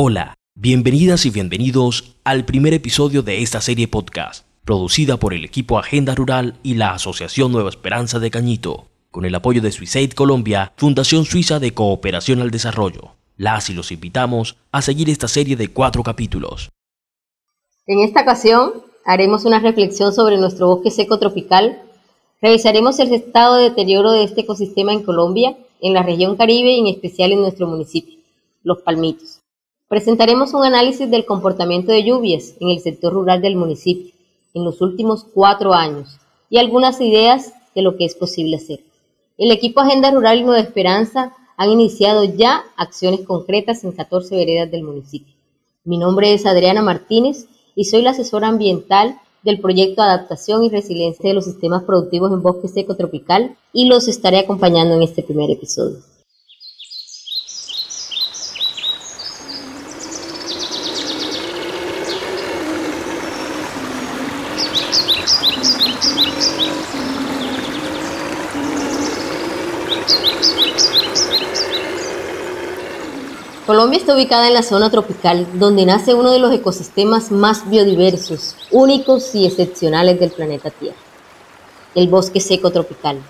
Hola, bienvenidas y bienvenidos al primer episodio de esta serie podcast, producida por el equipo Agenda Rural y la Asociación Nueva Esperanza de Cañito, con el apoyo de Suicide Colombia, Fundación Suiza de Cooperación al Desarrollo. Las y los invitamos a seguir esta serie de cuatro capítulos. En esta ocasión haremos una reflexión sobre nuestro bosque seco tropical, revisaremos el estado de deterioro de este ecosistema en Colombia, en la región Caribe y en especial en nuestro municipio, Los Palmitos. Presentaremos un análisis del comportamiento de lluvias en el sector rural del municipio en los últimos cuatro años y algunas ideas de lo que es posible hacer. El equipo Agenda Rural y Nueva Esperanza han iniciado ya acciones concretas en 14 veredas del municipio. Mi nombre es Adriana Martínez y soy la asesora ambiental del proyecto Adaptación y Resiliencia de los Sistemas Productivos en Bosque Seco Tropical y los estaré acompañando en este primer episodio. Colombia está ubicada en la zona tropical, donde nace uno de los ecosistemas más biodiversos, únicos y excepcionales del planeta Tierra, el bosque seco tropical.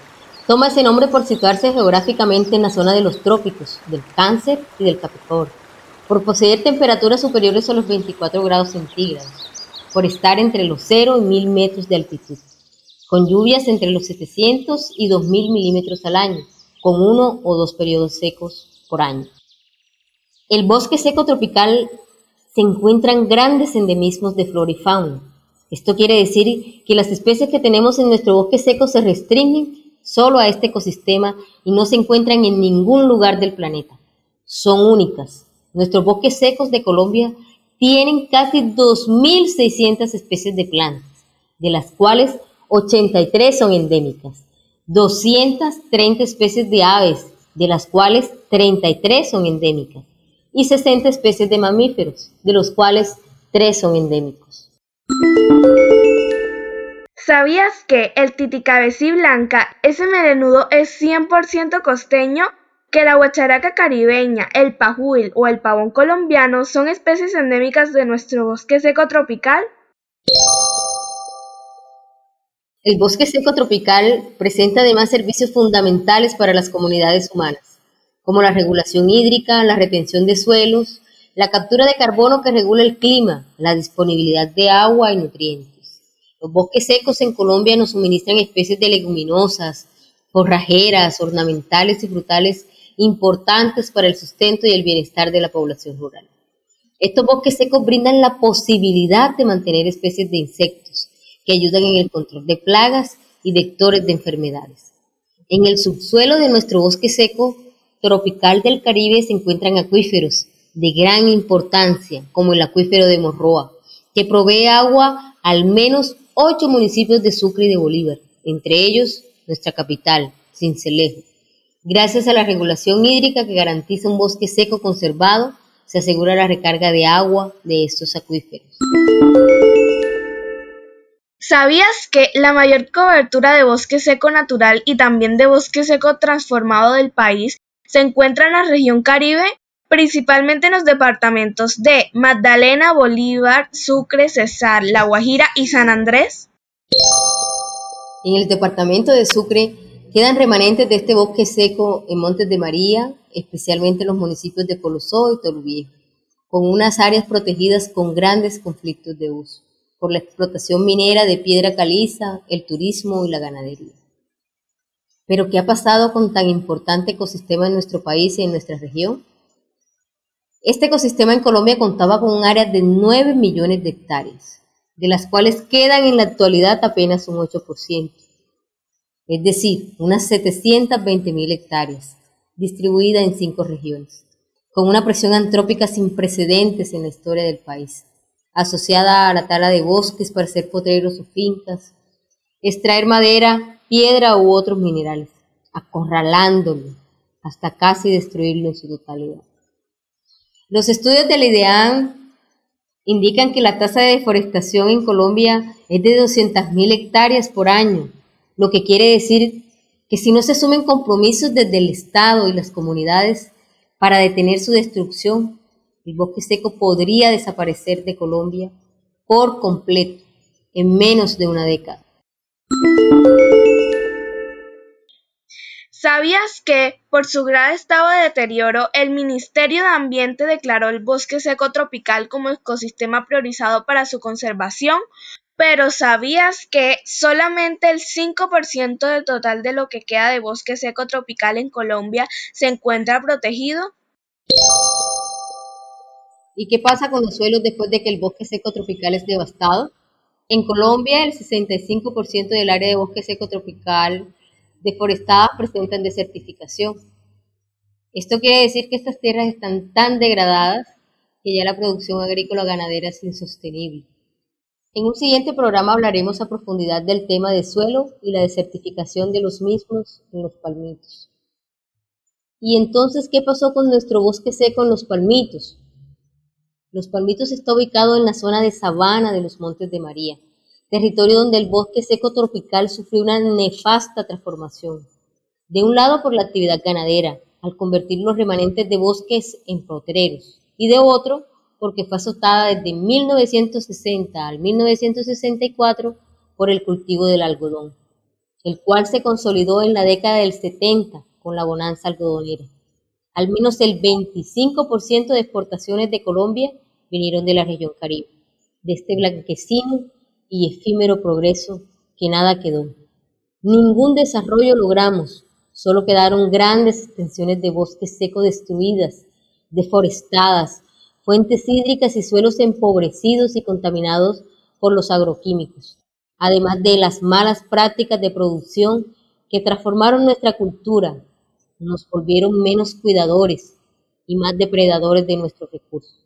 Toma ese nombre por situarse geográficamente en la zona de los trópicos, del Cáncer y del Capricornio, por poseer temperaturas superiores a los 24 grados centígrados, por estar entre los 0 y 1000 metros de altitud, con lluvias entre los 700 y 2000 milímetros al año, con uno o dos periodos secos por año. El bosque seco tropical se encuentran grandes endemismos de flora y fauna. Esto quiere decir que las especies que tenemos en nuestro bosque seco se restringen solo a este ecosistema y no se encuentran en ningún lugar del planeta. Son únicas. Nuestros bosques secos de Colombia tienen casi 2.600 especies de plantas, de las cuales 83 son endémicas, 230 especies de aves, de las cuales 33 son endémicas, y 60 especies de mamíferos, de los cuales 3 son endémicos. ¿Sabías que el titicabecí blanca, ese melenudo, es 100% costeño? Que la guacharaca caribeña, el pajuil o el pavón colombiano son especies endémicas de nuestro bosque seco tropical? El bosque seco tropical presenta además servicios fundamentales para las comunidades humanas como la regulación hídrica, la retención de suelos, la captura de carbono que regula el clima, la disponibilidad de agua y nutrientes. Los bosques secos en Colombia nos suministran especies de leguminosas, forrajeras, ornamentales y frutales importantes para el sustento y el bienestar de la población rural. Estos bosques secos brindan la posibilidad de mantener especies de insectos que ayudan en el control de plagas y vectores de enfermedades. En el subsuelo de nuestro bosque seco tropical del Caribe se encuentran acuíferos de gran importancia, como el acuífero de Morroa, que provee agua a al menos ocho municipios de Sucre y de Bolívar, entre ellos nuestra capital, Cincelejo. Gracias a la regulación hídrica que garantiza un bosque seco conservado, se asegura la recarga de agua de estos acuíferos. ¿Sabías que la mayor cobertura de bosque seco natural y también de bosque seco transformado del país se encuentra en la región Caribe, principalmente en los departamentos de Magdalena, Bolívar, Sucre, Cesar, La Guajira y San Andrés. En el departamento de Sucre quedan remanentes de este bosque seco en Montes de María, especialmente en los municipios de Colosó y Toluviejo, con unas áreas protegidas con grandes conflictos de uso, por la explotación minera de piedra caliza, el turismo y la ganadería. Pero ¿qué ha pasado con tan importante ecosistema en nuestro país y en nuestra región? Este ecosistema en Colombia contaba con un área de 9 millones de hectáreas, de las cuales quedan en la actualidad apenas un 8%, es decir, unas 720 mil hectáreas, distribuidas en cinco regiones, con una presión antrópica sin precedentes en la historia del país, asociada a la tala de bosques para hacer potreros o fincas, extraer madera piedra u otros minerales, acorralándolo hasta casi destruirlo en su totalidad. Los estudios del IDEAN indican que la tasa de deforestación en Colombia es de 200.000 hectáreas por año, lo que quiere decir que si no se asumen compromisos desde el Estado y las comunidades para detener su destrucción, El bosque seco podría desaparecer de Colombia por completo en menos de una década. ¿Sabías que, por su grave estado de deterioro, el Ministerio de Ambiente declaró el bosque seco tropical como ecosistema priorizado para su conservación? Pero ¿sabías que solamente el 5% del total de lo que queda de bosque seco tropical en Colombia se encuentra protegido? ¿Y qué pasa con los suelos después de que el bosque seco tropical es devastado? En Colombia, el 65% del área de bosque seco tropical deforestadas presentan desertificación. Esto quiere decir que estas tierras están tan degradadas que ya la producción agrícola ganadera es insostenible. En un siguiente programa hablaremos a profundidad del tema de suelo y la desertificación de los mismos en los palmitos. ¿Y entonces qué pasó con nuestro bosque seco en los palmitos? Los palmitos está ubicado en la zona de sabana de los Montes de María territorio donde el bosque seco tropical sufrió una nefasta transformación. De un lado por la actividad ganadera, al convertir los remanentes de bosques en potreros, y de otro porque fue azotada desde 1960 al 1964 por el cultivo del algodón, el cual se consolidó en la década del 70 con la bonanza algodonera. Al menos el 25% de exportaciones de Colombia vinieron de la región Caribe, de este blanquecino y efímero progreso que nada quedó. Ningún desarrollo logramos, solo quedaron grandes extensiones de bosques secos destruidas, deforestadas, fuentes hídricas y suelos empobrecidos y contaminados por los agroquímicos, además de las malas prácticas de producción que transformaron nuestra cultura, nos volvieron menos cuidadores y más depredadores de nuestros recursos.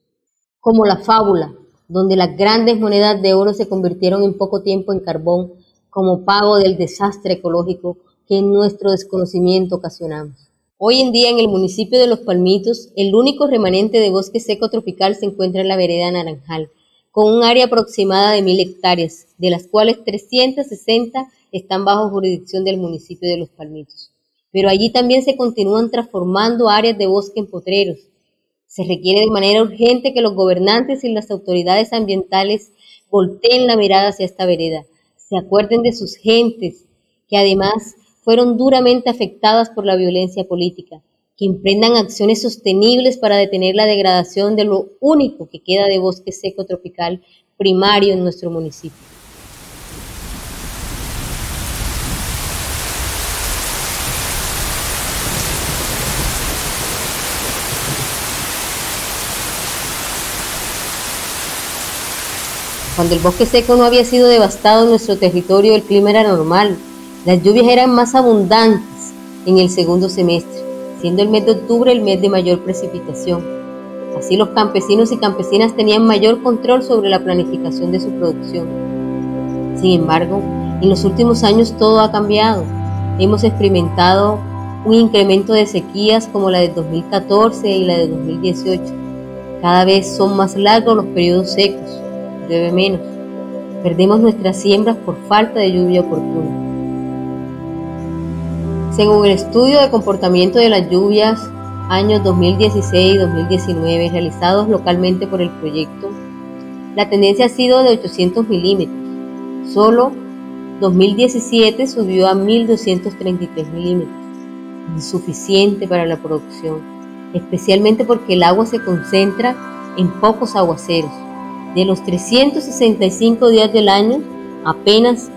Como la fábula donde las grandes monedas de oro se convirtieron en poco tiempo en carbón como pago del desastre ecológico que en nuestro desconocimiento ocasionamos. Hoy en día en el municipio de Los Palmitos, el único remanente de bosque seco tropical se encuentra en la vereda Naranjal, con un área aproximada de mil hectáreas, de las cuales 360 están bajo jurisdicción del municipio de Los Palmitos. Pero allí también se continúan transformando áreas de bosque en potreros, se requiere de manera urgente que los gobernantes y las autoridades ambientales volteen la mirada hacia esta vereda, se acuerden de sus gentes, que además fueron duramente afectadas por la violencia política, que emprendan acciones sostenibles para detener la degradación de lo único que queda de bosque seco tropical primario en nuestro municipio. Cuando el bosque seco no había sido devastado en nuestro territorio, el clima era normal. Las lluvias eran más abundantes en el segundo semestre, siendo el mes de octubre el mes de mayor precipitación. Así los campesinos y campesinas tenían mayor control sobre la planificación de su producción. Sin embargo, en los últimos años todo ha cambiado. Hemos experimentado un incremento de sequías como la de 2014 y la de 2018. Cada vez son más largos los periodos secos llueve menos. Perdemos nuestras siembras por falta de lluvia oportuna. Según el estudio de comportamiento de las lluvias años 2016 y 2019 realizados localmente por el proyecto, la tendencia ha sido de 800 milímetros. Solo 2017 subió a 1233 milímetros, insuficiente para la producción, especialmente porque el agua se concentra en pocos aguaceros de los 365 días del año, apenas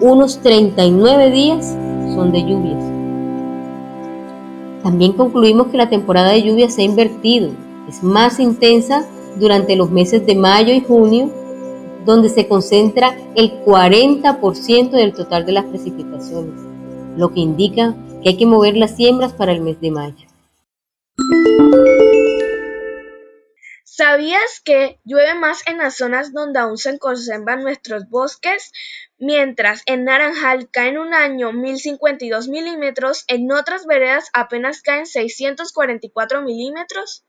unos 39 días son de lluvias. También concluimos que la temporada de lluvias se ha invertido, es más intensa durante los meses de mayo y junio, donde se concentra el 40% del total de las precipitaciones, lo que indica que hay que mover las siembras para el mes de mayo. ¿Sabías que llueve más en las zonas donde aún se conservan nuestros bosques? Mientras en Naranjal caen un año 1052 milímetros, en otras veredas apenas caen 644 milímetros.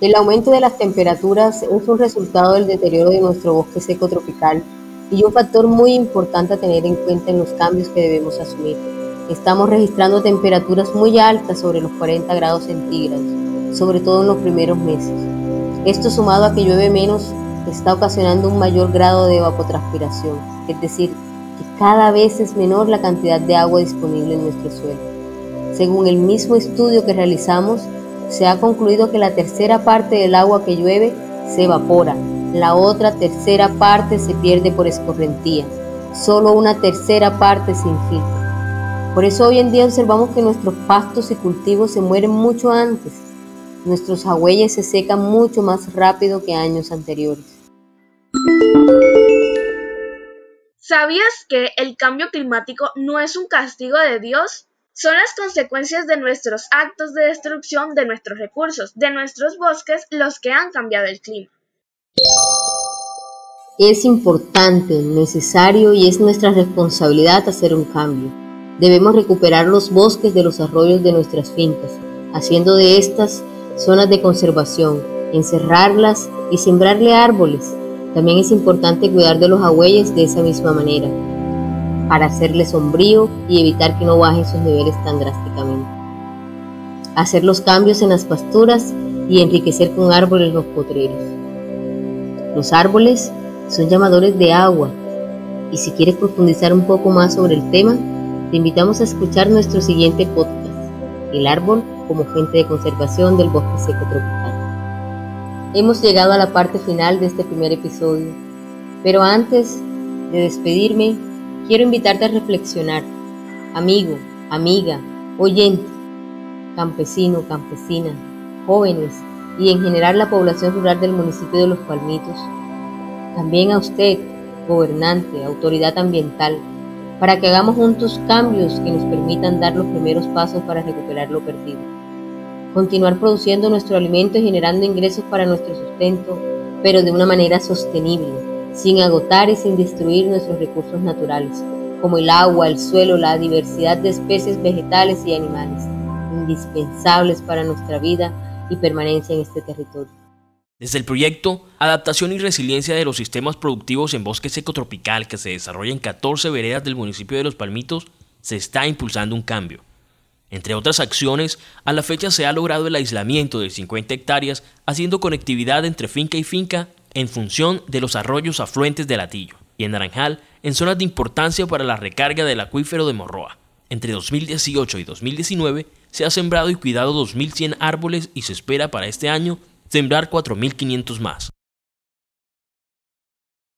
El aumento de las temperaturas es un resultado del deterioro de nuestro bosque seco tropical y un factor muy importante a tener en cuenta en los cambios que debemos asumir. Estamos registrando temperaturas muy altas sobre los 40 grados centígrados, sobre todo en los primeros meses. Esto sumado a que llueve menos está ocasionando un mayor grado de evapotranspiración, es decir, que cada vez es menor la cantidad de agua disponible en nuestro suelo. Según el mismo estudio que realizamos, se ha concluido que la tercera parte del agua que llueve se evapora, la otra tercera parte se pierde por escorrentía, solo una tercera parte se infiltra. Por eso hoy en día observamos que nuestros pastos y cultivos se mueren mucho antes, nuestros agüeyes se secan mucho más rápido que años anteriores. ¿Sabías que el cambio climático no es un castigo de Dios? Son las consecuencias de nuestros actos de destrucción de nuestros recursos, de nuestros bosques, los que han cambiado el clima. Es importante, necesario y es nuestra responsabilidad hacer un cambio. Debemos recuperar los bosques de los arroyos de nuestras fincas, haciendo de estas zonas de conservación, encerrarlas y sembrarle árboles. También es importante cuidar de los agüeyes de esa misma manera para hacerle sombrío y evitar que no bajen sus niveles tan drásticamente. Hacer los cambios en las pasturas y enriquecer con árboles los potreros. Los árboles son llamadores de agua y si quieres profundizar un poco más sobre el tema, te invitamos a escuchar nuestro siguiente podcast, El árbol como fuente de conservación del bosque seco tropical. Hemos llegado a la parte final de este primer episodio, pero antes de despedirme, quiero invitarte a reflexionar, amigo, amiga, oyente, campesino, campesina, jóvenes y en general la población rural del municipio de Los Palmitos. También a usted, gobernante, autoridad ambiental, para que hagamos juntos cambios que nos permitan dar los primeros pasos para recuperar lo perdido. Continuar produciendo nuestro alimento y generando ingresos para nuestro sustento, pero de una manera sostenible sin agotar y sin destruir nuestros recursos naturales, como el agua, el suelo, la diversidad de especies vegetales y animales, indispensables para nuestra vida y permanencia en este territorio. Desde el proyecto Adaptación y Resiliencia de los Sistemas Productivos en Bosque Seco Tropical que se desarrolla en 14 veredas del municipio de Los Palmitos, se está impulsando un cambio. Entre otras acciones, a la fecha se ha logrado el aislamiento de 50 hectáreas, haciendo conectividad entre finca y finca en función de los arroyos afluentes del Atillo y en Naranjal en zonas de importancia para la recarga del acuífero de Morroa. Entre 2018 y 2019 se ha sembrado y cuidado 2.100 árboles y se espera para este año sembrar 4.500 más.